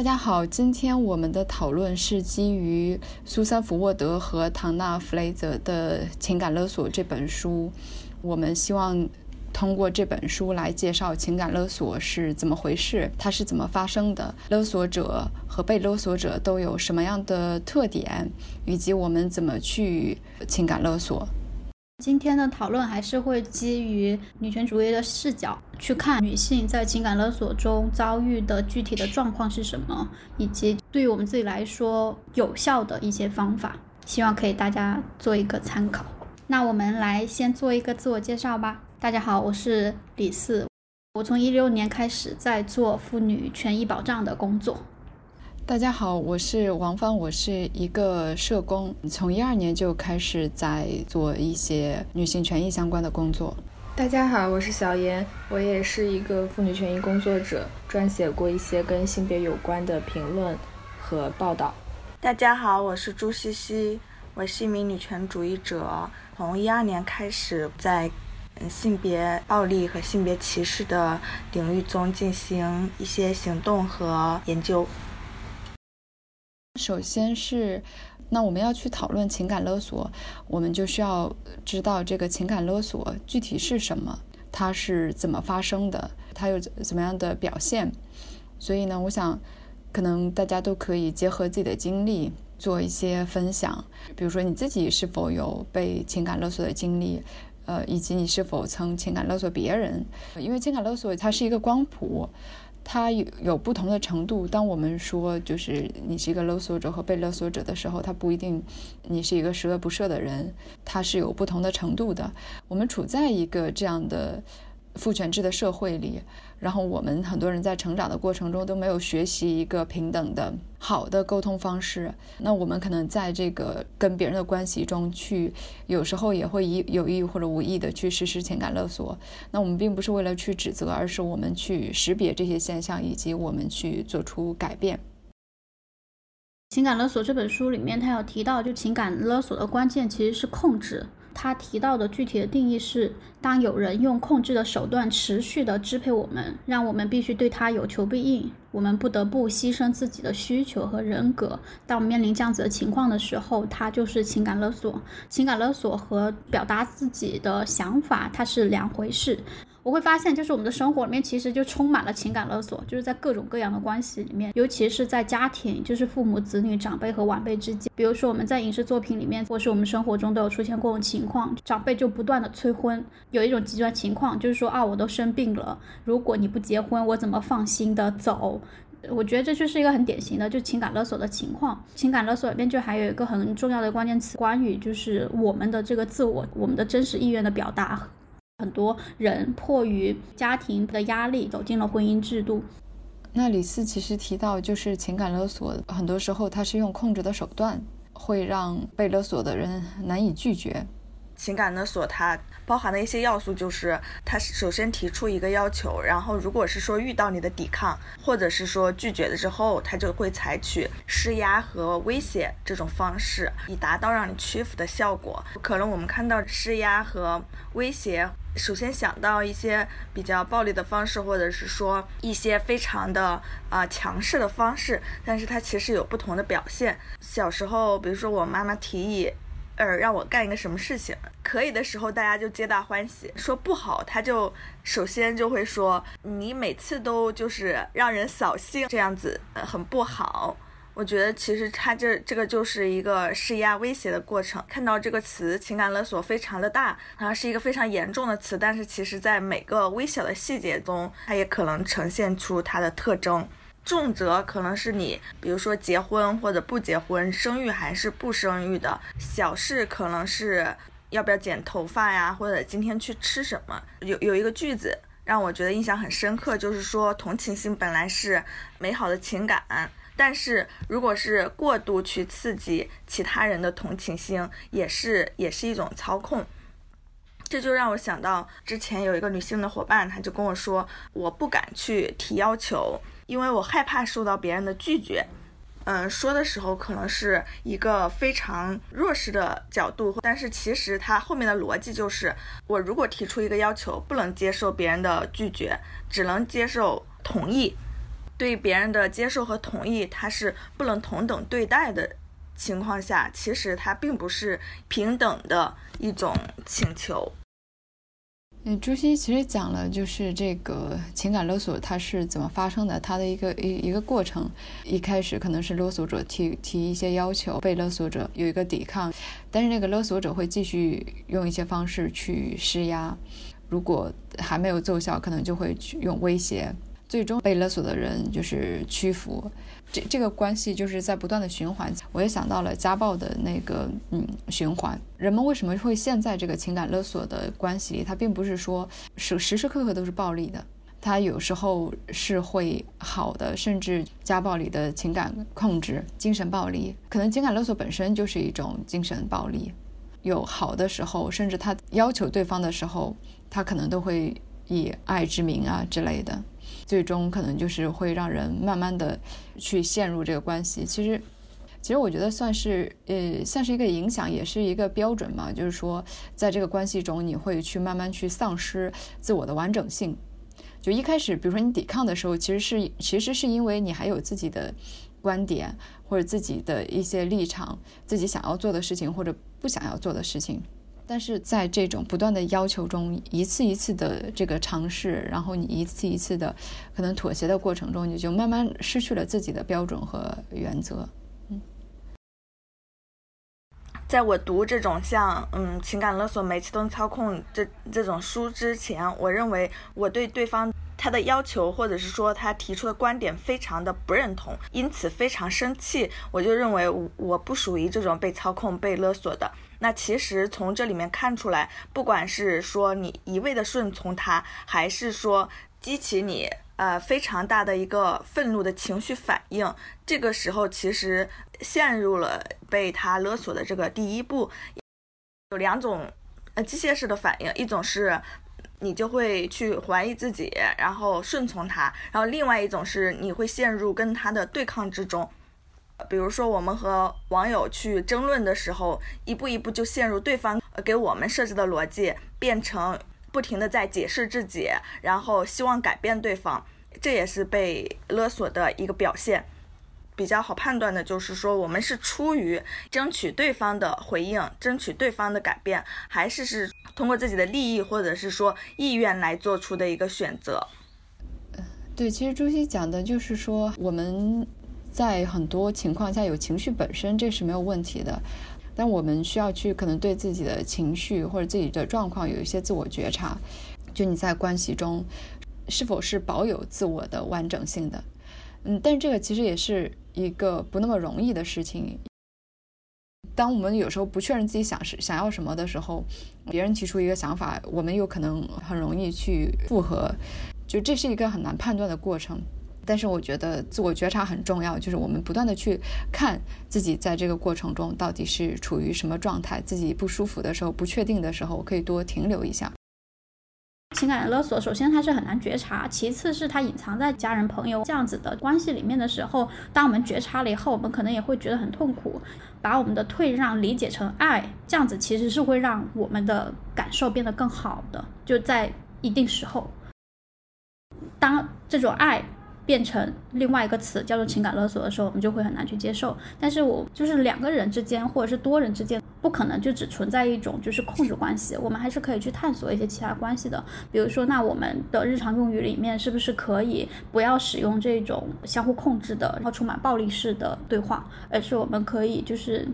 大家好，今天我们的讨论是基于苏珊·福沃德和唐纳·弗雷泽的《情感勒索》这本书。我们希望通过这本书来介绍情感勒索是怎么回事，它是怎么发生的，勒索者和被勒索者都有什么样的特点，以及我们怎么去情感勒索。今天的讨论还是会基于女权主义的视角去看女性在情感勒索中遭遇的具体的状况是什么，以及对于我们自己来说有效的一些方法，希望可以大家做一个参考。那我们来先做一个自我介绍吧。大家好，我是李四，我从一六年开始在做妇女权益保障的工作。大家好，我是王芳，我是一个社工，从一二年就开始在做一些女性权益相关的工作。大家好，我是小严，我也是一个妇女权益工作者，撰写过一些跟性别有关的评论和报道。大家好，我是朱西西，我是一名女权主义者，从一二年开始在性别暴力和性别歧视的领域中进行一些行动和研究。首先是，那我们要去讨论情感勒索，我们就需要知道这个情感勒索具体是什么，它是怎么发生的，它有怎么样的表现。所以呢，我想，可能大家都可以结合自己的经历做一些分享，比如说你自己是否有被情感勒索的经历，呃，以及你是否曾情感勒索别人。因为情感勒索它是一个光谱。它有有不同的程度。当我们说就是你是一个勒索者和被勒索者的时候，他不一定你是一个十恶不赦的人，它是有不同的程度的。我们处在一个这样的。父权制的社会里，然后我们很多人在成长的过程中都没有学习一个平等的好的沟通方式。那我们可能在这个跟别人的关系中去，有时候也会以有意或者无意的去实施情感勒索。那我们并不是为了去指责，而是我们去识别这些现象，以及我们去做出改变。情感勒索这本书里面，他有提到，就情感勒索的关键其实是控制。他提到的具体的定义是：当有人用控制的手段持续的支配我们，让我们必须对他有求必应，我们不得不牺牲自己的需求和人格。当我们面临这样子的情况的时候，它就是情感勒索。情感勒索和表达自己的想法，它是两回事。我会发现，就是我们的生活里面其实就充满了情感勒索，就是在各种各样的关系里面，尤其是在家庭，就是父母、子女、长辈和晚辈之间。比如说我们在影视作品里面，或是我们生活中都有出现过种情况，长辈就不断的催婚。有一种极端情况，就是说啊，我都生病了，如果你不结婚，我怎么放心的走？我觉得这就是一个很典型的就情感勒索的情况。情感勒索里面就还有一个很重要的关键词，关于就是我们的这个自我，我们的真实意愿的表达。很多人迫于家庭的压力走进了婚姻制度。那李四其实提到，就是情感勒索，很多时候他是用控制的手段，会让被勒索的人难以拒绝。情感勒索它包含的一些要素就是，他首先提出一个要求，然后如果是说遇到你的抵抗，或者是说拒绝了之后，他就会采取施压和威胁这种方式，以达到让你屈服的效果。可能我们看到施压和威胁，首先想到一些比较暴力的方式，或者是说一些非常的啊强势的方式，但是它其实有不同的表现。小时候，比如说我妈妈提议。呃，让我干一个什么事情，可以的时候大家就皆大欢喜；说不好，他就首先就会说你每次都就是让人扫兴，这样子呃很不好。我觉得其实他这这个就是一个施压威胁的过程。看到这个词情感勒索非常的大，啊是一个非常严重的词，但是其实在每个微小的细节中，它也可能呈现出它的特征。重则可能是你，比如说结婚或者不结婚，生育还是不生育的；小事可能是要不要剪头发呀，或者今天去吃什么。有有一个句子让我觉得印象很深刻，就是说同情心本来是美好的情感，但是如果是过度去刺激其他人的同情心，也是也是一种操控。这就让我想到之前有一个女性的伙伴，她就跟我说，我不敢去提要求。因为我害怕受到别人的拒绝，嗯，说的时候可能是一个非常弱势的角度，但是其实它后面的逻辑就是，我如果提出一个要求，不能接受别人的拒绝，只能接受同意。对别人的接受和同意，它是不能同等对待的情况下，其实它并不是平等的一种请求。嗯，朱熹其实讲了，就是这个情感勒索它是怎么发生的，它的一个一一个过程。一开始可能是勒索者提提一些要求，被勒索者有一个抵抗，但是那个勒索者会继续用一些方式去施压，如果还没有奏效，可能就会去用威胁。最终被勒索的人就是屈服，这这个关系就是在不断的循环。我也想到了家暴的那个嗯循环，人们为什么会陷在这个情感勒索的关系里？它并不是说时时时刻刻都是暴力的，它有时候是会好的，甚至家暴里的情感控制、精神暴力，可能情感勒索本身就是一种精神暴力。有好的时候，甚至他要求对方的时候，他可能都会以爱之名啊之类的。最终可能就是会让人慢慢的去陷入这个关系。其实，其实我觉得算是呃，算是一个影响，也是一个标准嘛。就是说，在这个关系中，你会去慢慢去丧失自我的完整性。就一开始，比如说你抵抗的时候，其实是其实是因为你还有自己的观点或者自己的一些立场，自己想要做的事情或者不想要做的事情。但是在这种不断的要求中，一次一次的这个尝试，然后你一次一次的可能妥协的过程中，你就慢慢失去了自己的标准和原则。嗯，在我读这种像嗯情感勒索、煤气灯操控这这种书之前，我认为我对对方他的要求或者是说他提出的观点非常的不认同，因此非常生气。我就认为我不属于这种被操控、被勒索的。那其实从这里面看出来，不管是说你一味的顺从他，还是说激起你呃非常大的一个愤怒的情绪反应，这个时候其实陷入了被他勒索的这个第一步，有两种呃机械式的反应，一种是你就会去怀疑自己，然后顺从他，然后另外一种是你会陷入跟他的对抗之中。比如说，我们和网友去争论的时候，一步一步就陷入对方给我们设置的逻辑，变成不停的在解释自己，然后希望改变对方，这也是被勒索的一个表现。比较好判断的就是说，我们是出于争取对方的回应，争取对方的改变，还是是通过自己的利益或者是说意愿来做出的一个选择。对，其实朱熹讲的就是说我们。在很多情况下，有情绪本身这是没有问题的，但我们需要去可能对自己的情绪或者自己的状况有一些自我觉察。就你在关系中是否是保有自我的完整性的？嗯，但是这个其实也是一个不那么容易的事情。当我们有时候不确认自己想是想要什么的时候，别人提出一个想法，我们有可能很容易去附和，就这是一个很难判断的过程。但是我觉得自我觉察很重要，就是我们不断的去看自己在这个过程中到底是处于什么状态，自己不舒服的时候、不确定的时候，我可以多停留一下。情感勒索，首先它是很难觉察，其次是它隐藏在家人、朋友这样子的关系里面的时候，当我们觉察了以后，我们可能也会觉得很痛苦，把我们的退让理解成爱，这样子其实是会让我们的感受变得更好的。就在一定时候，当这种爱。变成另外一个词叫做情感勒索的时候，我们就会很难去接受。但是我就是两个人之间或者是多人之间，不可能就只存在一种就是控制关系，我们还是可以去探索一些其他关系的。比如说，那我们的日常用语里面是不是可以不要使用这种相互控制的，然后充满暴力式的对话，而是我们可以就是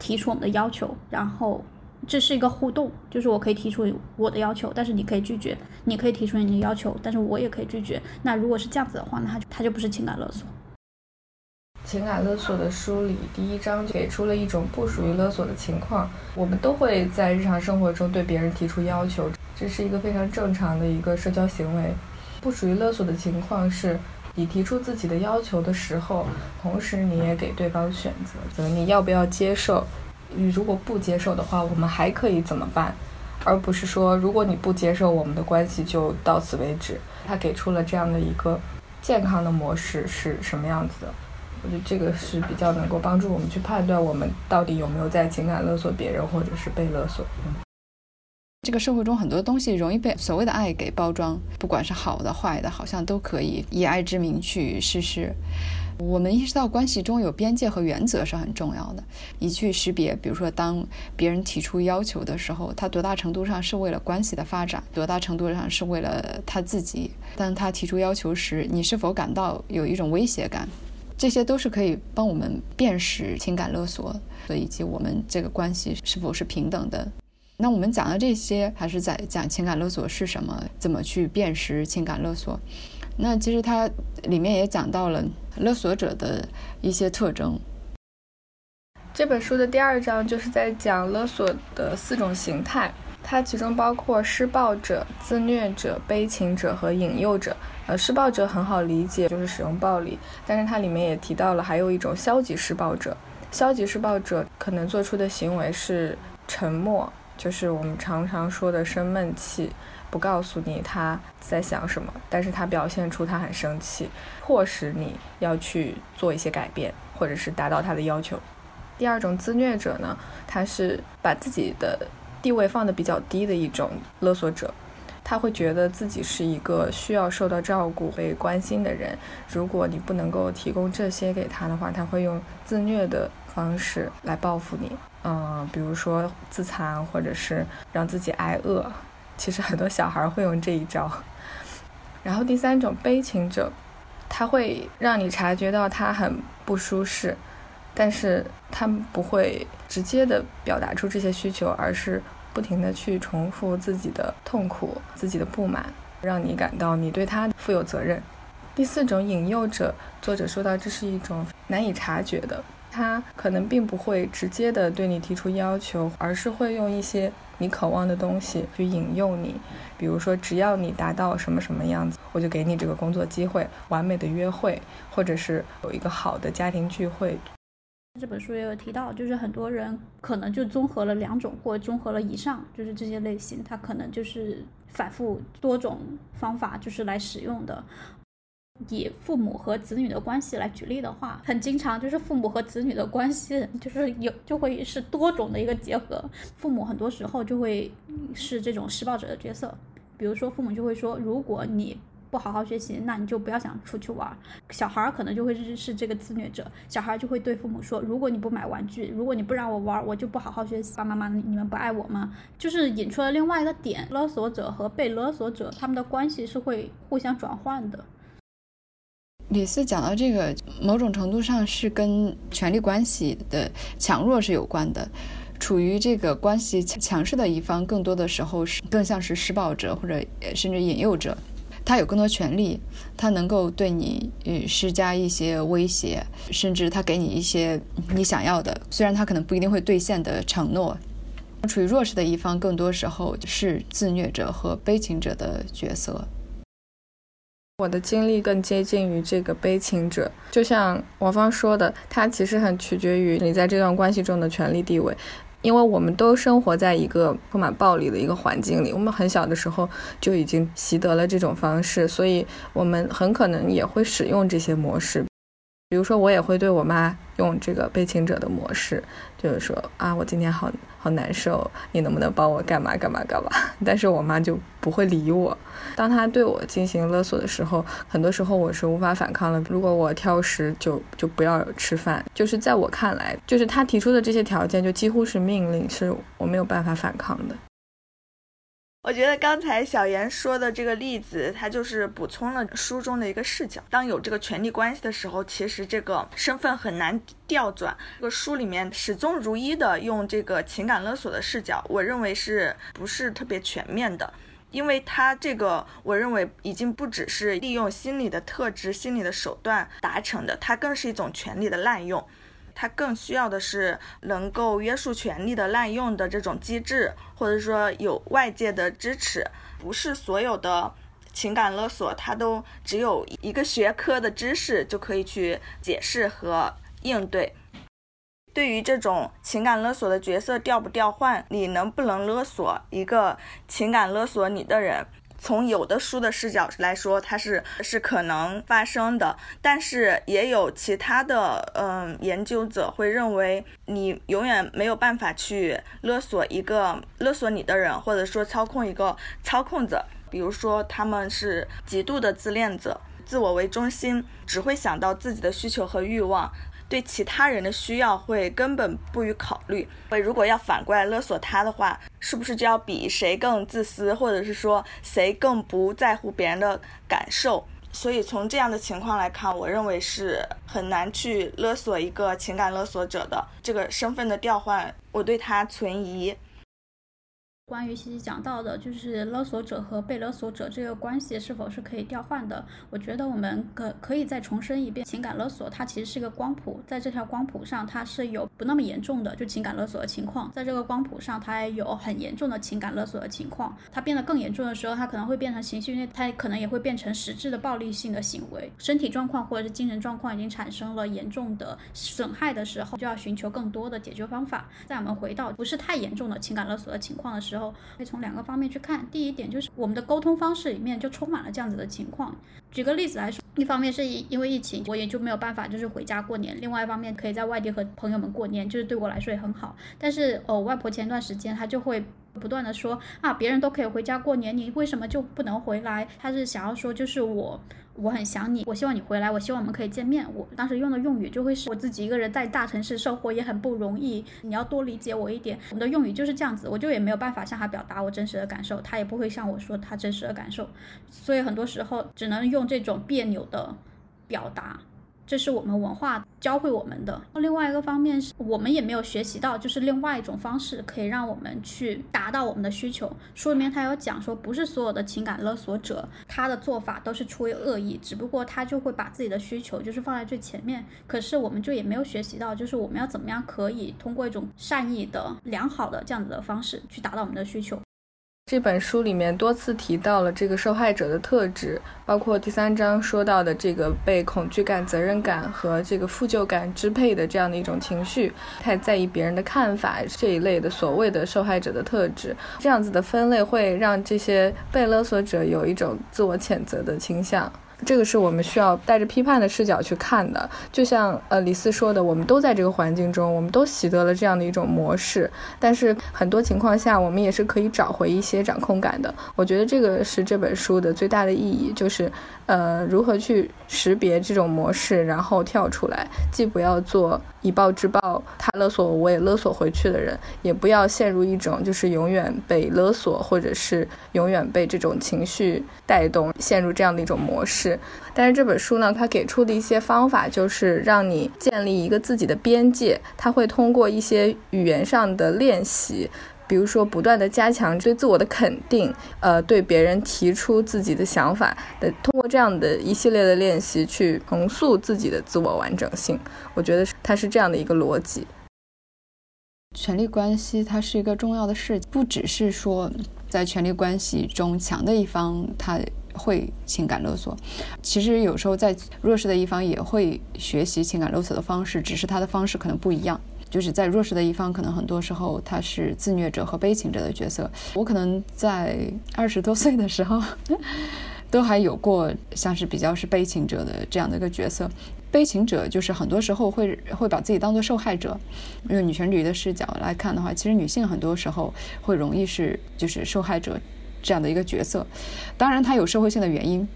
提出我们的要求，然后。这是一个互动，就是我可以提出我的要求，但是你可以拒绝；你可以提出你的要求，但是我也可以拒绝。那如果是这样子的话，那它就它就不是情感勒索。情感勒索的梳理第一章就给出了一种不属于勒索的情况。我们都会在日常生活中对别人提出要求，这是一个非常正常的一个社交行为。不属于勒索的情况是你提出自己的要求的时候，同时你也给对方选择，你要不要接受。你如果不接受的话，我们还可以怎么办？而不是说，如果你不接受，我们的关系就到此为止。他给出了这样的一个健康的模式是什么样子的？我觉得这个是比较能够帮助我们去判断我们到底有没有在情感勒索别人，或者是被勒索。嗯这个社会中很多东西容易被所谓的爱给包装，不管是好的坏的，好像都可以以爱之名去实施。我们意识到关系中有边界和原则是很重要的，你去识别，比如说当别人提出要求的时候，他多大程度上是为了关系的发展，多大程度上是为了他自己。当他提出要求时，你是否感到有一种威胁感？这些都是可以帮我们辨识情感勒索，以及我们这个关系是否是平等的。那我们讲的这些，还是在讲情感勒索是什么，怎么去辨识情感勒索。那其实它里面也讲到了勒索者的一些特征。这本书的第二章就是在讲勒索的四种形态，它其中包括施暴者、自虐者、悲情者和引诱者。呃，施暴者很好理解，就是使用暴力，但是它里面也提到了还有一种消极施暴者。消极施暴者可能做出的行为是沉默，就是我们常常说的生闷气。不告诉你他在想什么，但是他表现出他很生气，迫使你要去做一些改变，或者是达到他的要求。第二种自虐者呢，他是把自己的地位放得比较低的一种勒索者，他会觉得自己是一个需要受到照顾、被关心的人。如果你不能够提供这些给他的话，他会用自虐的方式来报复你。嗯，比如说自残，或者是让自己挨饿。其实很多小孩会用这一招，然后第三种悲情者，他会让你察觉到他很不舒适，但是他不会直接的表达出这些需求，而是不停的去重复自己的痛苦、自己的不满，让你感到你对他负有责任。第四种引诱者，作者说到这是一种难以察觉的，他可能并不会直接的对你提出要求，而是会用一些。你渴望的东西去引诱你，比如说，只要你达到什么什么样子，我就给你这个工作机会、完美的约会，或者是有一个好的家庭聚会。这本书也有提到，就是很多人可能就综合了两种，或综合了以上，就是这些类型，他可能就是反复多种方法，就是来使用的。以父母和子女的关系来举例的话，很经常就是父母和子女的关系就是有就会是多种的一个结合。父母很多时候就会是这种施暴者的角色，比如说父母就会说，如果你不好好学习，那你就不要想出去玩。小孩可能就会是是这个自虐者，小孩就会对父母说，如果你不买玩具，如果你不让我玩，我就不好好学习。爸爸妈妈，你们不爱我吗？就是引出了另外一个点，勒索者和被勒索者他们的关系是会互相转换的。李斯讲到这个，某种程度上是跟权力关系的强弱是有关的。处于这个关系强势的一方，更多的时候是更像是施暴者或者甚至引诱者。他有更多权利，他能够对你呃施加一些威胁，甚至他给你一些你想要的，虽然他可能不一定会兑现的承诺。处于弱势的一方，更多时候是自虐者和悲情者的角色。我的经历更接近于这个悲情者，就像王芳说的，它其实很取决于你在这段关系中的权力地位，因为我们都生活在一个充满暴力的一个环境里，我们很小的时候就已经习得了这种方式，所以我们很可能也会使用这些模式。比如说，我也会对我妈用这个悲情者的模式，就是说啊，我今天好好难受，你能不能帮我干嘛干嘛干嘛？但是我妈就不会理我。当她对我进行勒索的时候，很多时候我是无法反抗了。如果我挑食，就就不要吃饭。就是在我看来，就是他提出的这些条件，就几乎是命令，是我没有办法反抗的。我觉得刚才小严说的这个例子，它就是补充了书中的一个视角。当有这个权力关系的时候，其实这个身份很难调转。这个书里面始终如一的用这个情感勒索的视角，我认为是不是特别全面的？因为它这个，我认为已经不只是利用心理的特质、心理的手段达成的，它更是一种权力的滥用。它更需要的是能够约束权力的滥用的这种机制，或者说有外界的支持。不是所有的情感勒索，它都只有一个学科的知识就可以去解释和应对。对于这种情感勒索的角色调不调换，你能不能勒索一个情感勒索你的人？从有的书的视角来说，它是是可能发生的，但是也有其他的嗯研究者会认为，你永远没有办法去勒索一个勒索你的人，或者说操控一个操控者。比如说，他们是极度的自恋者，自我为中心，只会想到自己的需求和欲望。对其他人的需要会根本不予考虑。如果要反过来勒索他的话，是不是就要比谁更自私，或者是说谁更不在乎别人的感受？所以从这样的情况来看，我认为是很难去勒索一个情感勒索者的这个身份的调换，我对他存疑。关于西西讲到的，就是勒索者和被勒索者这个关系是否是可以调换的？我觉得我们可可以再重申一遍，情感勒索它其实是一个光谱，在这条光谱上，它是有不那么严重的就情感勒索的情况，在这个光谱上，它也有很严重的情感勒索的情况。它变得更严重的时候，它可能会变成情绪内，它可能也会变成实质的暴力性的行为。身体状况或者是精神状况已经产生了严重的损害的时候，就要寻求更多的解决方法。在我们回到不是太严重的情感勒索的情况的时候，之后可以从两个方面去看。第一点就是我们的沟通方式里面就充满了这样子的情况。举个例子来说，一方面是因为疫情，我也就没有办法就是回家过年；另外一方面可以在外地和朋友们过年，就是对我来说也很好。但是哦，外婆前段时间她就会不断的说啊，别人都可以回家过年，你为什么就不能回来？他是想要说就是我。我很想你，我希望你回来，我希望我们可以见面。我当时用的用语就会是我自己一个人在大城市生活也很不容易，你要多理解我一点。我们的用语就是这样子，我就也没有办法向他表达我真实的感受，他也不会向我说他真实的感受，所以很多时候只能用这种别扭的表达。这是我们文化教会我们的。另外一个方面是我们也没有学习到，就是另外一种方式可以让我们去达到我们的需求。书里面他有讲说，不是所有的情感勒索者他的做法都是出于恶意，只不过他就会把自己的需求就是放在最前面。可是我们就也没有学习到，就是我们要怎么样可以通过一种善意的、良好的这样子的方式去达到我们的需求。这本书里面多次提到了这个受害者的特质，包括第三章说到的这个被恐惧感、责任感和这个负疚感支配的这样的一种情绪，太在意别人的看法这一类的所谓的受害者的特质。这样子的分类会让这些被勒索者有一种自我谴责的倾向。这个是我们需要带着批判的视角去看的，就像呃李四说的，我们都在这个环境中，我们都习得了这样的一种模式，但是很多情况下，我们也是可以找回一些掌控感的。我觉得这个是这本书的最大的意义，就是呃如何去识别这种模式，然后跳出来，既不要做以暴制暴，他勒索我，我也勒索回去的人，也不要陷入一种就是永远被勒索，或者是永远被这种情绪带动，陷入这样的一种模式。但是这本书呢，它给出的一些方法就是让你建立一个自己的边界。它会通过一些语言上的练习，比如说不断的加强对自我的肯定，呃，对别人提出自己的想法的，通过这样的一系列的练习去重塑自己的自我完整性。我觉得它是这样的一个逻辑。权力关系它是一个重要的事情，不只是说在权力关系中强的一方他。会情感勒索，其实有时候在弱势的一方也会学习情感勒索的方式，只是他的方式可能不一样。就是在弱势的一方，可能很多时候他是自虐者和悲情者的角色。我可能在二十多岁的时候，都还有过像是比较是悲情者的这样的一个角色。悲情者就是很多时候会会把自己当做受害者。用女权主义的视角来看的话，其实女性很多时候会容易是就是受害者。这样的一个角色，当然他有社会性的原因，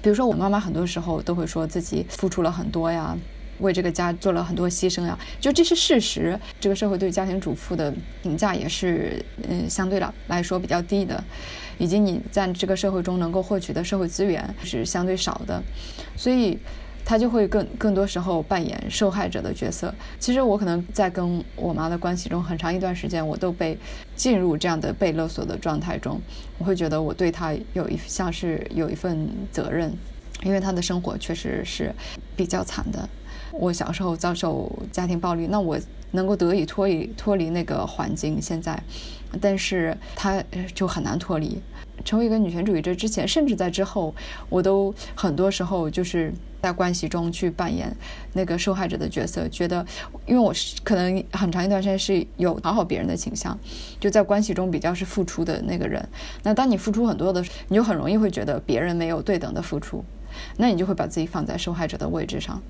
比如说我妈妈很多时候都会说自己付出了很多呀，为这个家做了很多牺牲呀，就这是事实。这个社会对家庭主妇的评价也是，嗯，相对来来说比较低的，以及你在这个社会中能够获取的社会资源是相对少的，所以。他就会更更多时候扮演受害者的角色。其实我可能在跟我妈的关系中，很长一段时间我都被进入这样的被勒索的状态中。我会觉得我对她有一像是有一份责任，因为她的生活确实是比较惨的。我小时候遭受家庭暴力，那我能够得以脱离脱离那个环境。现在，但是他就很难脱离。成为一个女权主义者之前，甚至在之后，我都很多时候就是在关系中去扮演那个受害者的角色，觉得，因为我是可能很长一段时间是有讨好别人的倾向，就在关系中比较是付出的那个人。那当你付出很多的，你就很容易会觉得别人没有对等的付出，那你就会把自己放在受害者的位置上。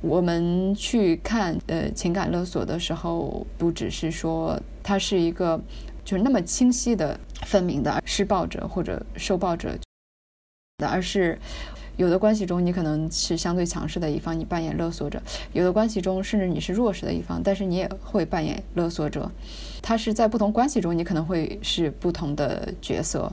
我们去看呃情感勒索的时候，不只是说它是一个。就是那么清晰的、分明的施暴者或者受暴者的，而是有的关系中你可能是相对强势的一方，你扮演勒索者；有的关系中甚至你是弱势的一方，但是你也会扮演勒索者。他是在不同关系中，你可能会是不同的角色。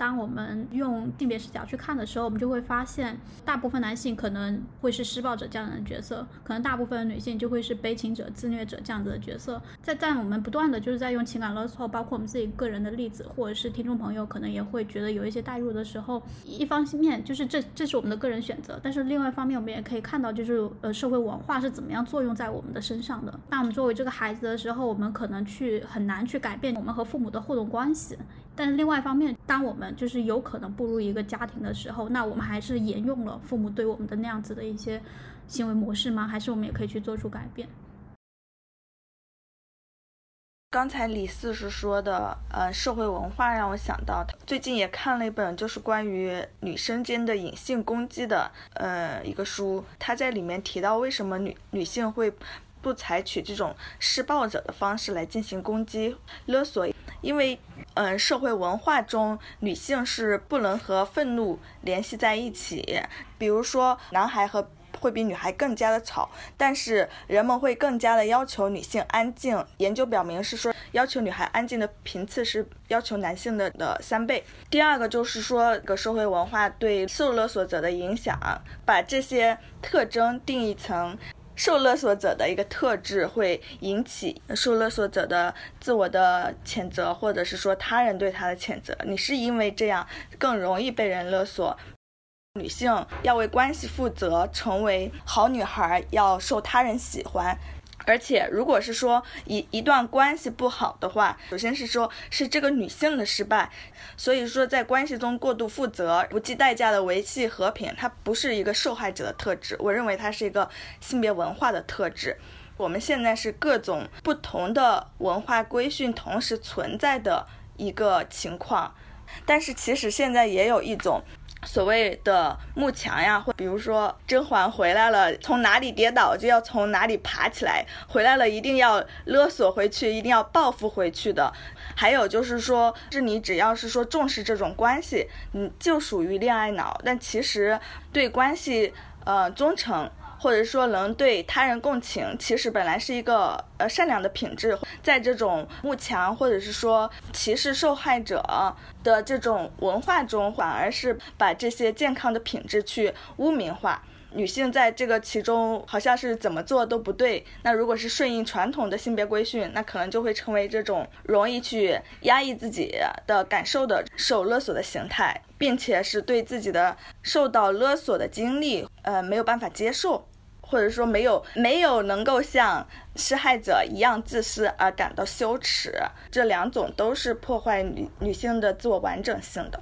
当我们用性别视角去看的时候，我们就会发现，大部分男性可能会是施暴者这样的角色，可能大部分女性就会是悲情者、自虐者这样子的角色。在在我们不断的就是在用情感勒索，包括我们自己个人的例子，或者是听众朋友可能也会觉得有一些代入的时候，一方面就是这这是我们的个人选择，但是另外一方面我们也可以看到，就是呃社会文化是怎么样作用在我们的身上的。当我们作为这个孩子的时候，我们可能去很难去改变我们和父母的互动关系。但是另外一方面，当我们就是有可能步入一个家庭的时候，那我们还是沿用了父母对我们的那样子的一些行为模式吗？还是我们也可以去做出改变？刚才李四是说的，呃，社会文化让我想到，最近也看了一本就是关于女生间的隐性攻击的，呃，一个书，他在里面提到为什么女女性会不采取这种施暴者的方式来进行攻击勒索。因为，嗯，社会文化中女性是不能和愤怒联系在一起。比如说，男孩和会比女孩更加的吵，但是人们会更加的要求女性安静。研究表明是说，要求女孩安静的频次是要求男性的的三倍。第二个就是说，个社会文化对受勒索者的影响，把这些特征定义成。受勒索者的一个特质会引起受勒索者的自我的谴责，或者是说他人对他的谴责。你是因为这样更容易被人勒索。女性要为关系负责，成为好女孩，要受他人喜欢。而且，如果是说一一段关系不好的话，首先是说是这个女性的失败，所以说在关系中过度负责、不计代价的维系和平，它不是一个受害者的特质，我认为它是一个性别文化的特质。我们现在是各种不同的文化规训同时存在的一个情况，但是其实现在也有一种。所谓的幕墙呀，或比如说甄嬛回来了，从哪里跌倒就要从哪里爬起来，回来了一定要勒索回去，一定要报复回去的。还有就是说，是你只要是说重视这种关系，你就属于恋爱脑。但其实对关系呃忠诚。或者说能对他人共情，其实本来是一个呃善良的品质，在这种慕强或者是说歧视受害者的这种文化中，反而是把这些健康的品质去污名化。女性在这个其中好像是怎么做都不对。那如果是顺应传统的性别规训，那可能就会成为这种容易去压抑自己的感受的受勒索的形态，并且是对自己的受到勒索的经历，呃，没有办法接受，或者说没有没有能够像施害者一样自私而感到羞耻。这两种都是破坏女女性的自我完整性的。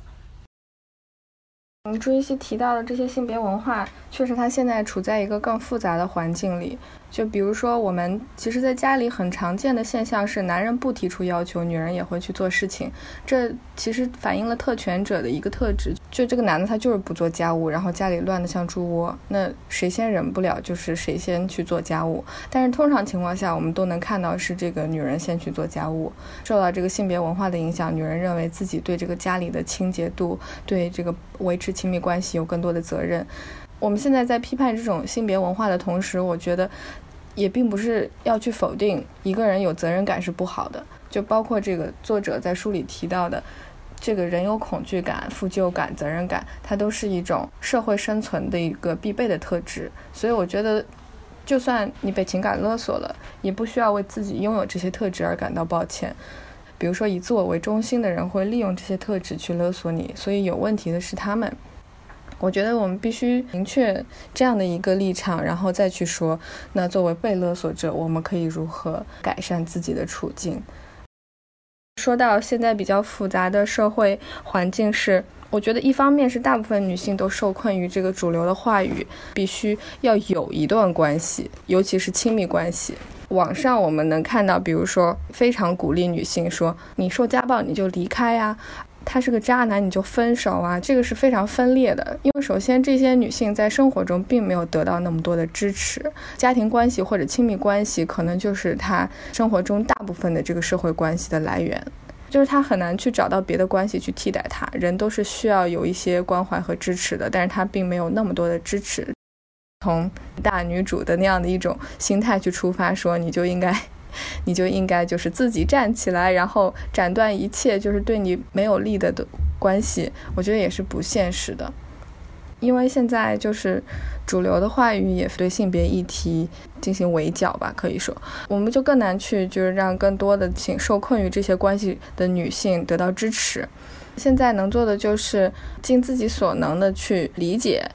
朱一西提到的这些性别文化，确实，它现在处在一个更复杂的环境里。就比如说，我们其实在家里很常见的现象是，男人不提出要求，女人也会去做事情。这其实反映了特权者的一个特质，就这个男的他就是不做家务，然后家里乱得像猪窝。那谁先忍不了，就是谁先去做家务。但是通常情况下，我们都能看到是这个女人先去做家务。受到这个性别文化的影响，女人认为自己对这个家里的清洁度，对这个维持亲密关系有更多的责任。我们现在在批判这种性别文化的同时，我觉得也并不是要去否定一个人有责任感是不好的。就包括这个作者在书里提到的，这个人有恐惧感、负疚感、责任感，它都是一种社会生存的一个必备的特质。所以我觉得，就算你被情感勒索了，也不需要为自己拥有这些特质而感到抱歉。比如说，以自我为中心的人会利用这些特质去勒索你，所以有问题的是他们。我觉得我们必须明确这样的一个立场，然后再去说，那作为被勒索者，我们可以如何改善自己的处境。说到现在比较复杂的社会环境是，我觉得一方面是大部分女性都受困于这个主流的话语，必须要有一段关系，尤其是亲密关系。网上我们能看到，比如说非常鼓励女性说：“你受家暴你就离开呀。”他是个渣男，你就分手啊！这个是非常分裂的，因为首先这些女性在生活中并没有得到那么多的支持，家庭关系或者亲密关系可能就是她生活中大部分的这个社会关系的来源，就是她很难去找到别的关系去替代他。人都是需要有一些关怀和支持的，但是她并没有那么多的支持。从大女主的那样的一种心态去出发，说你就应该。你就应该就是自己站起来，然后斩断一切就是对你没有利的的关系。我觉得也是不现实的，因为现在就是主流的话语也是对性别议题进行围剿吧，可以说，我们就更难去就是让更多的请受困于这些关系的女性得到支持。现在能做的就是尽自己所能的去理解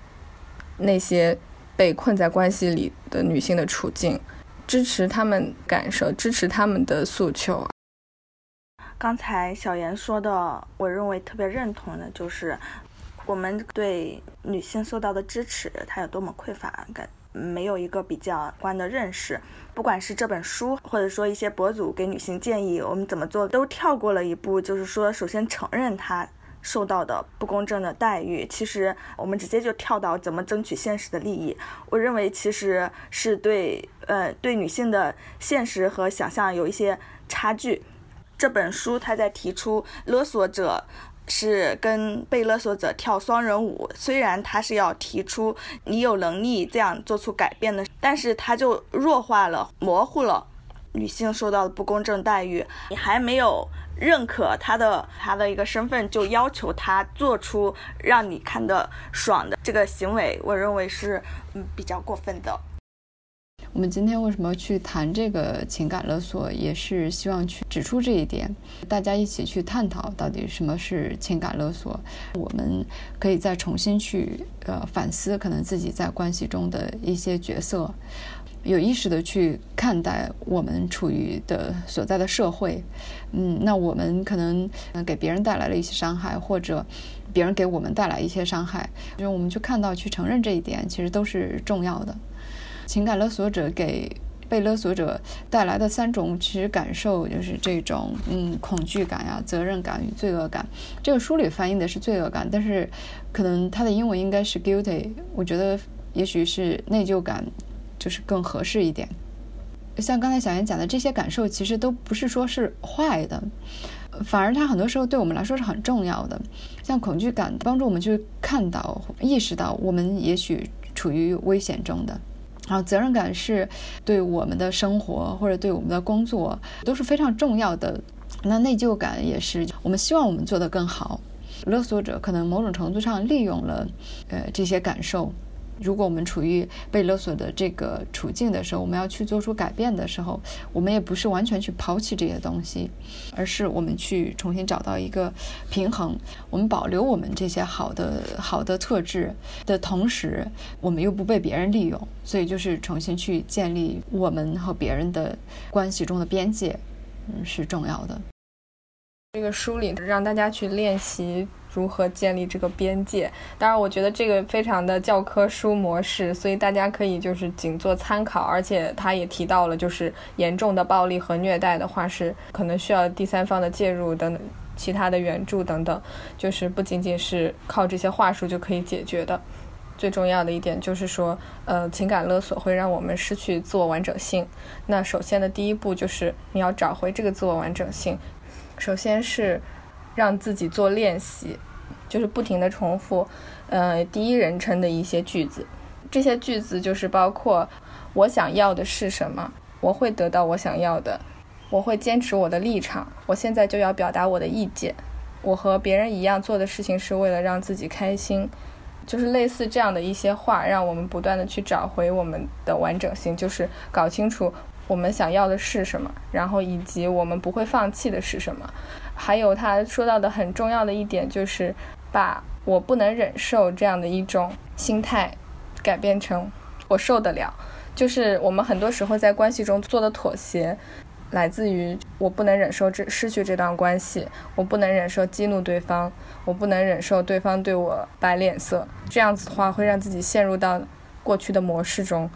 那些被困在关系里的女性的处境。支持他们感受，支持他们的诉求。刚才小严说的，我认为特别认同的，就是我们对女性受到的支持，它有多么匮乏感，没有一个比较观的认识。不管是这本书，或者说一些博主给女性建议，我们怎么做，都跳过了一步，就是说，首先承认它。受到的不公正的待遇，其实我们直接就跳到怎么争取现实的利益。我认为其实是对呃对女性的现实和想象有一些差距。这本书他在提出勒索者是跟被勒索者跳双人舞，虽然他是要提出你有能力这样做出改变的，但是他就弱化了、模糊了女性受到的不公正待遇。你还没有。认可她的她的一个身份，就要求她做出让你看的爽的这个行为，我认为是嗯比较过分的。我们今天为什么去谈这个情感勒索，也是希望去指出这一点，大家一起去探讨到底什么是情感勒索。我们可以再重新去呃反思，可能自己在关系中的一些角色。有意识的去看待我们处于的所在的社会，嗯，那我们可能给别人带来了一些伤害，或者别人给我们带来一些伤害，就是我们去看到、去承认这一点，其实都是重要的。情感勒索者给被勒索者带来的三种其实感受，就是这种嗯恐惧感呀、责任感与罪恶感。这个书里翻译的是罪恶感，但是可能它的英文应该是 guilty。我觉得也许是内疚感。就是更合适一点。像刚才小严讲的这些感受，其实都不是说是坏的，反而它很多时候对我们来说是很重要的。像恐惧感，帮助我们去看到、意识到我们也许处于危险中的。然后责任感是对我们的生活或者对我们的工作都是非常重要的。那内疚感也是我们希望我们做得更好。勒索者可能某种程度上利用了呃这些感受。如果我们处于被勒索的这个处境的时候，我们要去做出改变的时候，我们也不是完全去抛弃这些东西，而是我们去重新找到一个平衡。我们保留我们这些好的好的特质的同时，我们又不被别人利用，所以就是重新去建立我们和别人的关系中的边界，嗯，是重要的。这个书里让大家去练习。如何建立这个边界？当然，我觉得这个非常的教科书模式，所以大家可以就是仅做参考。而且他也提到了，就是严重的暴力和虐待的话，是可能需要第三方的介入等等，其他的援助等等，就是不仅仅是靠这些话术就可以解决的。最重要的一点就是说，呃，情感勒索会让我们失去自我完整性。那首先的第一步就是你要找回这个自我完整性，首先是。让自己做练习，就是不停的重复，呃，第一人称的一些句子。这些句子就是包括我想要的是什么，我会得到我想要的，我会坚持我的立场，我现在就要表达我的意见，我和别人一样做的事情是为了让自己开心，就是类似这样的一些话，让我们不断的去找回我们的完整性，就是搞清楚我们想要的是什么，然后以及我们不会放弃的是什么。还有他说到的很重要的一点就是，把我不能忍受这样的一种心态改变成我受得了。就是我们很多时候在关系中做的妥协，来自于我不能忍受这失去这段关系，我不能忍受激怒对方，我不能忍受对方对我摆脸色。这样子的话，会让自己陷入到过去的模式中。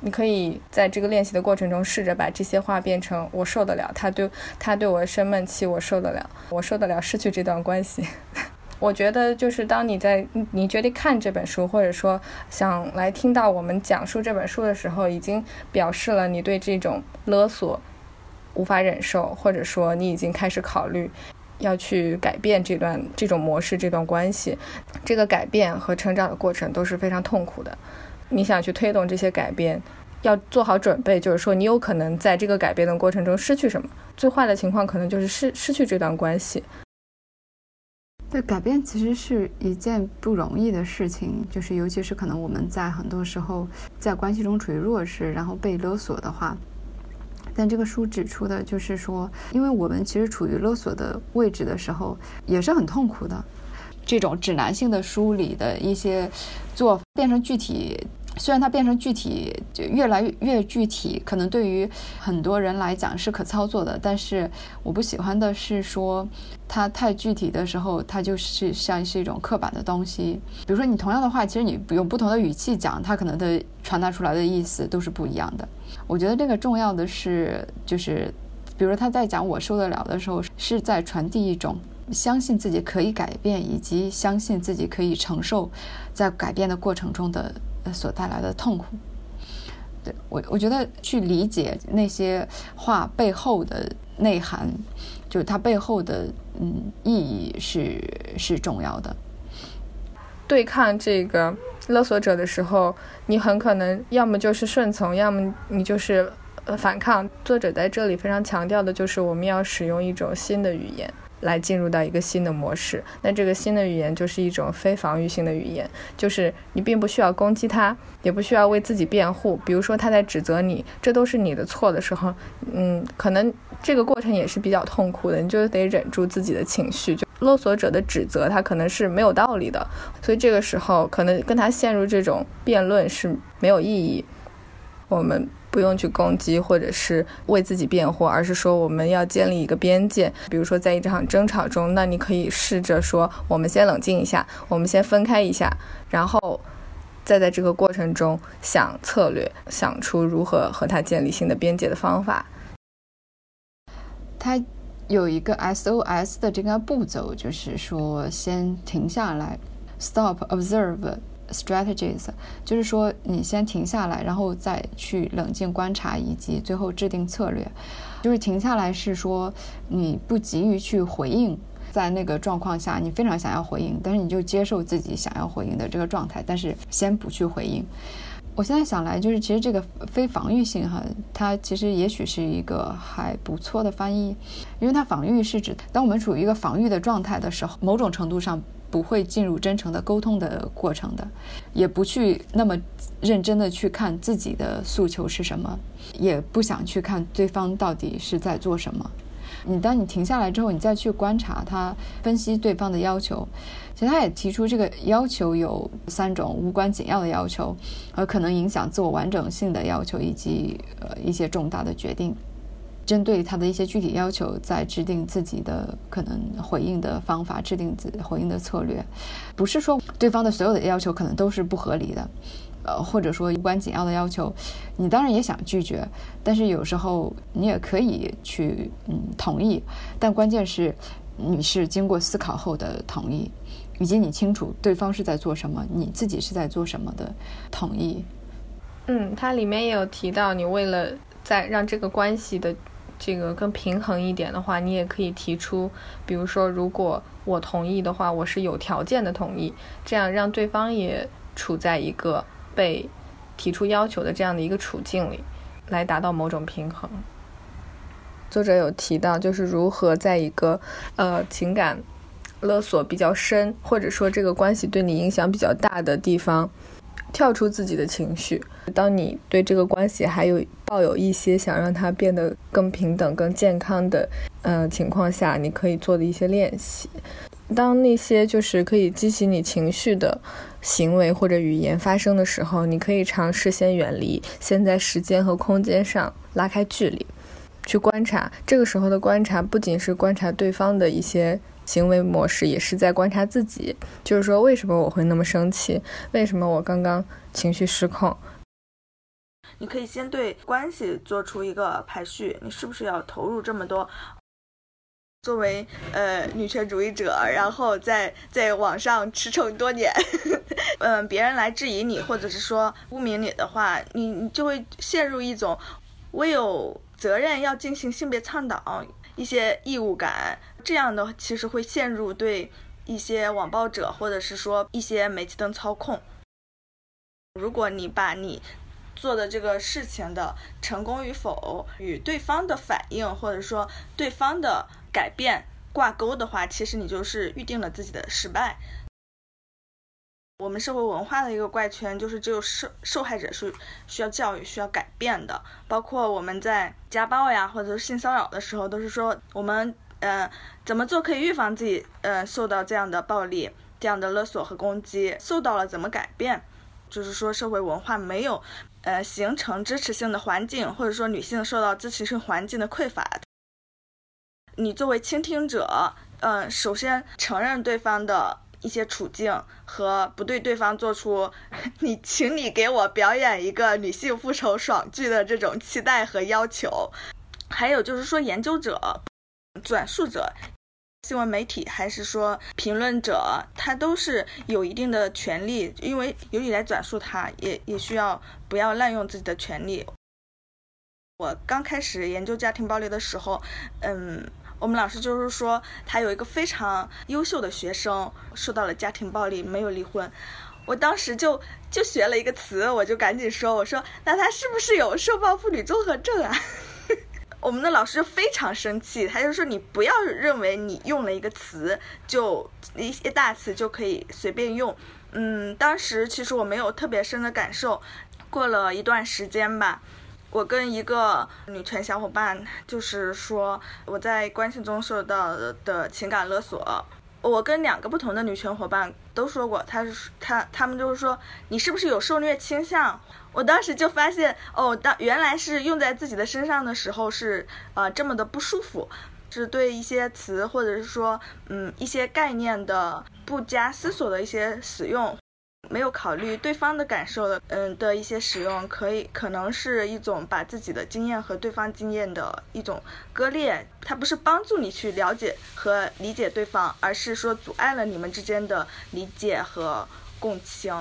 你可以在这个练习的过程中，试着把这些话变成我受得了，他对他对我生闷气，我受得了，我受得了失去这段关系。我觉得就是当你在你决定看这本书，或者说想来听到我们讲述这本书的时候，已经表示了你对这种勒索无法忍受，或者说你已经开始考虑要去改变这段这种模式、这段关系。这个改变和成长的过程都是非常痛苦的。你想去推动这些改变，要做好准备，就是说你有可能在这个改变的过程中失去什么。最坏的情况可能就是失失去这段关系。对，改变其实是一件不容易的事情，就是尤其是可能我们在很多时候在关系中处于弱势，然后被勒索的话。但这个书指出的就是说，因为我们其实处于勒索的位置的时候，也是很痛苦的。这种指南性的书里的一些做变成具体。虽然它变成具体，就越来越具体，可能对于很多人来讲是可操作的。但是我不喜欢的是说，它太具体的时候，它就是像是一种刻板的东西。比如说，你同样的话，其实你用不同的语气讲，它可能的传达出来的意思都是不一样的。我觉得这个重要的是，就是比如说他在讲我受得了的时候，是在传递一种相信自己可以改变，以及相信自己可以承受在改变的过程中的。所带来的痛苦，对我，我觉得去理解那些话背后的内涵，就是它背后的嗯意义是是重要的。对抗这个勒索者的时候，你很可能要么就是顺从，要么你就是呃反抗。作者在这里非常强调的就是我们要使用一种新的语言。来进入到一个新的模式，那这个新的语言就是一种非防御性的语言，就是你并不需要攻击他，也不需要为自己辩护。比如说他在指责你，这都是你的错的时候，嗯，可能这个过程也是比较痛苦的，你就得忍住自己的情绪。就勒索者的指责，他可能是没有道理的，所以这个时候可能跟他陷入这种辩论是没有意义。我们。不用去攻击或者是为自己辩护，而是说我们要建立一个边界。比如说，在一场争吵中，那你可以试着说：“我们先冷静一下，我们先分开一下，然后再在这个过程中想策略，想出如何和他建立新的边界的方法。”他有一个 SOS 的这个步骤，就是说先停下来，Stop, Observe。Strategies，就是说你先停下来，然后再去冷静观察，以及最后制定策略。就是停下来是说你不急于去回应，在那个状况下你非常想要回应，但是你就接受自己想要回应的这个状态，但是先不去回应。我现在想来，就是其实这个非防御性哈，它其实也许是一个还不错的翻译，因为它防御是指当我们处于一个防御的状态的时候，某种程度上。不会进入真诚的沟通的过程的，也不去那么认真的去看自己的诉求是什么，也不想去看对方到底是在做什么。你当你停下来之后，你再去观察他，分析对方的要求。其实他也提出这个要求有三种无关紧要的要求，和可能影响自我完整性的要求，以及呃一些重大的决定。针对他的一些具体要求，在制定自己的可能回应的方法，制定自回应的策略，不是说对方的所有的要求可能都是不合理的，呃，或者说无关紧要的要求，你当然也想拒绝，但是有时候你也可以去嗯同意，但关键是你是经过思考后的同意，以及你清楚对方是在做什么，你自己是在做什么的同意。嗯，它里面也有提到，你为了在让这个关系的。这个更平衡一点的话，你也可以提出，比如说，如果我同意的话，我是有条件的同意，这样让对方也处在一个被提出要求的这样的一个处境里，来达到某种平衡。作者有提到，就是如何在一个呃情感勒索比较深，或者说这个关系对你影响比较大的地方。跳出自己的情绪。当你对这个关系还有抱有一些想让它变得更平等、更健康的呃情况下，你可以做的一些练习。当那些就是可以激起你情绪的行为或者语言发生的时候，你可以尝试先远离，先在时间和空间上拉开距离，去观察。这个时候的观察不仅是观察对方的一些行为模式，也是在观察自己。就是说，为什么我会那么生气？为什么我刚刚情绪失控？你可以先对关系做出一个排序，你是不是要投入这么多？作为呃女权主义者，然后在在网上驰骋多年，嗯，别人来质疑你，或者是说污名你的话，你你就会陷入一种我有责任要进行性别倡导一些义务感，这样的其实会陷入对一些网暴者或者是说一些煤气灯操控。如果你把你做的这个事情的成功与否与对方的反应，或者说对方的。改变挂钩的话，其实你就是预定了自己的失败。我们社会文化的一个怪圈就是，只有受受害者是需要教育、需要改变的。包括我们在家暴呀，或者是性骚扰的时候，都是说我们呃怎么做可以预防自己呃受到这样的暴力、这样的勒索和攻击？受到了怎么改变？就是说社会文化没有呃形成支持性的环境，或者说女性受到支持性环境的匮乏。你作为倾听者，嗯，首先承认对方的一些处境和不对对方做出你，请你给我表演一个女性复仇爽剧的这种期待和要求。还有就是说，研究者、转述者、新闻媒体还是说评论者，他都是有一定的权利，因为由你来转述，他也也需要不要滥用自己的权利。我刚开始研究家庭暴力的时候，嗯。我们老师就是说，他有一个非常优秀的学生受到了家庭暴力，没有离婚。我当时就就学了一个词，我就赶紧说，我说那他是不是有受暴妇女综合症啊？我们的老师就非常生气，他就说你不要认为你用了一个词就一些大词就可以随便用。嗯，当时其实我没有特别深的感受，过了一段时间吧。我跟一个女权小伙伴，就是说我在关系中受到的情感勒索。我跟两个不同的女权伙伴都说过，她是她，她们就是说你是不是有受虐倾向？我当时就发现哦，当原来是用在自己的身上的时候是呃这么的不舒服，是对一些词或者是说嗯一些概念的不加思索的一些使用。没有考虑对方的感受的，嗯的一些使用，可以可能是一种把自己的经验和对方经验的一种割裂，它不是帮助你去了解和理解对方，而是说阻碍了你们之间的理解和共情。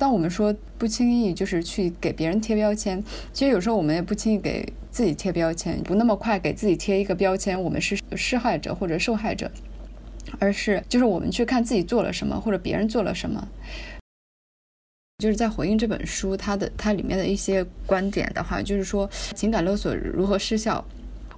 当我们说不轻易就是去给别人贴标签，其实有时候我们也不轻易给自己贴标签，不那么快给自己贴一个标签，我们是施害者或者受害者。而是就是我们去看自己做了什么，或者别人做了什么，就是在回应这本书它的它里面的一些观点的话，就是说情感勒索如何失效。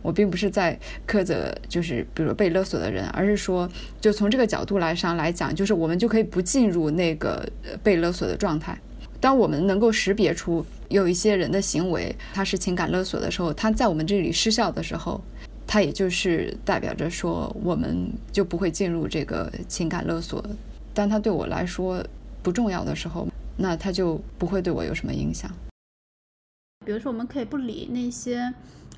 我并不是在苛责就是比如被勒索的人，而是说就从这个角度来上来讲，就是我们就可以不进入那个被勒索的状态。当我们能够识别出有一些人的行为他是情感勒索的时候，他在我们这里失效的时候。它也就是代表着说，我们就不会进入这个情感勒索。当它对我来说不重要的时候，那它就不会对我有什么影响。比如说，我们可以不理那些，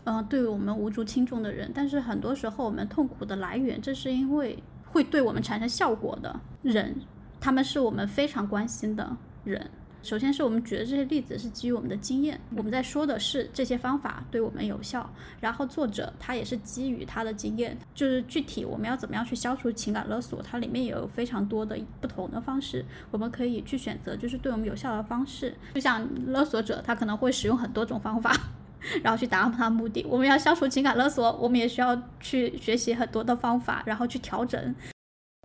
嗯，对我们无足轻重的人，但是很多时候我们痛苦的来源，这是因为会对我们产生效果的人，他们是我们非常关心的人。首先是我们举的这些例子是基于我们的经验，我们在说的是这些方法对我们有效。然后作者他也是基于他的经验，就是具体我们要怎么样去消除情感勒索，它里面也有非常多的不同的方式，我们可以去选择就是对我们有效的方式。就像勒索者他可能会使用很多种方法，然后去达到他的目的。我们要消除情感勒索，我们也需要去学习很多的方法，然后去调整。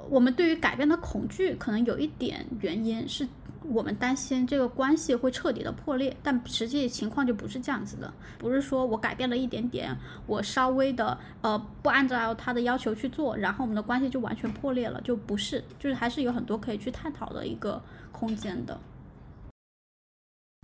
我们对于改变的恐惧，可能有一点原因是。我们担心这个关系会彻底的破裂，但实际情况就不是这样子的。不是说我改变了一点点，我稍微的呃不按照他的要求去做，然后我们的关系就完全破裂了，就不是，就是还是有很多可以去探讨的一个空间的。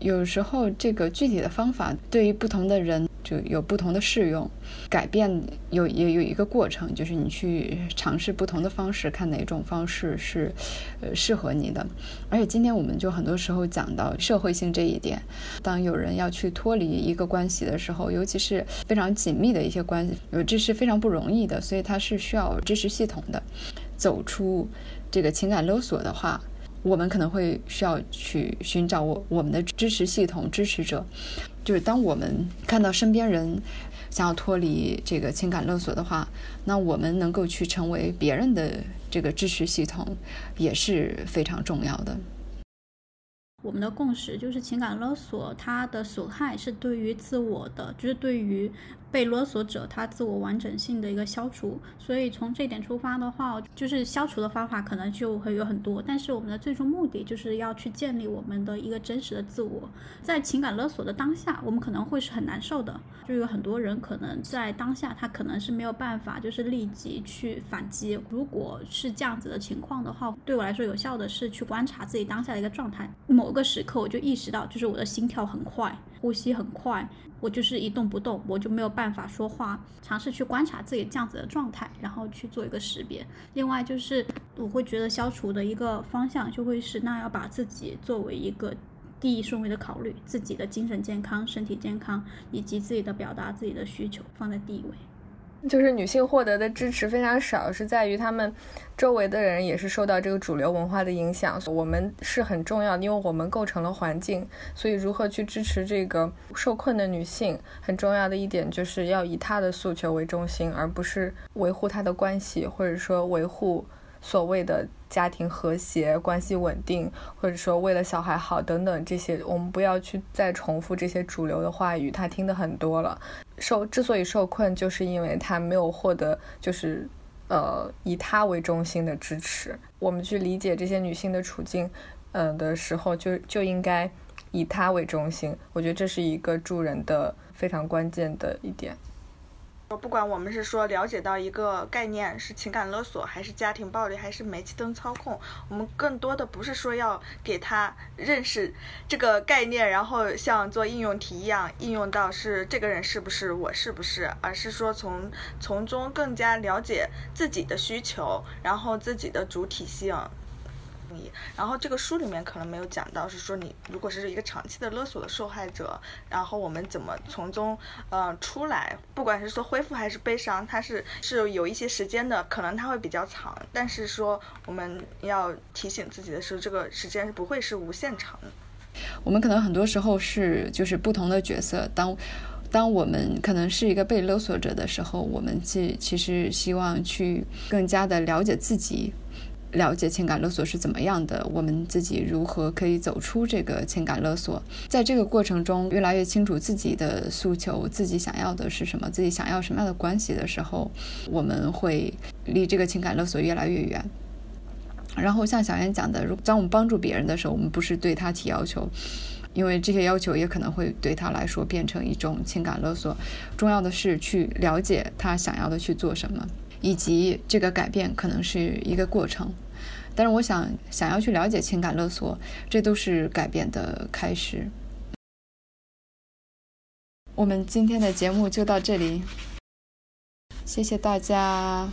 有时候这个具体的方法对于不同的人就有不同的适用，改变有也有一个过程，就是你去尝试不同的方式，看哪种方式是呃适合你的。而且今天我们就很多时候讲到社会性这一点，当有人要去脱离一个关系的时候，尤其是非常紧密的一些关系，有这是非常不容易的，所以它是需要支持系统的。走出这个情感勒索的话。我们可能会需要去寻找我我们的支持系统支持者，就是当我们看到身边人想要脱离这个情感勒索的话，那我们能够去成为别人的这个支持系统也是非常重要的。我们的共识就是情感勒索它的损害是对于自我的，就是对于。被勒索者他自我完整性的一个消除，所以从这点出发的话，就是消除的方法可能就会有很多，但是我们的最终目的就是要去建立我们的一个真实的自我。在情感勒索的当下，我们可能会是很难受的，就有很多人可能在当下他可能是没有办法就是立即去反击。如果是这样子的情况的话，对我来说有效的是去观察自己当下的一个状态。某个时刻我就意识到，就是我的心跳很快，呼吸很快。我就是一动不动，我就没有办法说话。尝试去观察自己这样子的状态，然后去做一个识别。另外就是，我会觉得消除的一个方向就会是，那要把自己作为一个第一顺位的考虑，自己的精神健康、身体健康以及自己的表达自己的需求放在第一位。就是女性获得的支持非常少，是在于她们周围的人也是受到这个主流文化的影响。我们是很重要，因为我们构成了环境。所以，如何去支持这个受困的女性，很重要的一点就是要以她的诉求为中心，而不是维护她的关系，或者说维护。所谓的家庭和谐、关系稳定，或者说为了小孩好等等这些，我们不要去再重复这些主流的话语，她听得很多了。受之所以受困，就是因为他没有获得，就是呃以他为中心的支持。我们去理解这些女性的处境，嗯的时候，就就应该以他为中心。我觉得这是一个助人的非常关键的一点。不管我们是说了解到一个概念是情感勒索，还是家庭暴力，还是煤气灯操控，我们更多的不是说要给他认识这个概念，然后像做应用题一样应用到是这个人是不是我是不是，而是说从从中更加了解自己的需求，然后自己的主体性。然后这个书里面可能没有讲到，是说你如果是一个长期的勒索的受害者，然后我们怎么从中呃出来？不管是说恢复还是悲伤，它是是有一些时间的，可能它会比较长。但是说我们要提醒自己的是，这个时间是不会是无限长的。我们可能很多时候是就是不同的角色。当当我们可能是一个被勒索者的时候，我们其其实希望去更加的了解自己。了解情感勒索是怎么样的，我们自己如何可以走出这个情感勒索？在这个过程中，越来越清楚自己的诉求，自己想要的是什么，自己想要什么样的关系的时候，我们会离这个情感勒索越来越远。然后像小燕讲的，如果当我们帮助别人的时候，我们不是对他提要求，因为这些要求也可能会对他来说变成一种情感勒索。重要的是去了解他想要的去做什么。以及这个改变可能是一个过程，但是我想想要去了解情感勒索，这都是改变的开始。我们今天的节目就到这里，谢谢大家。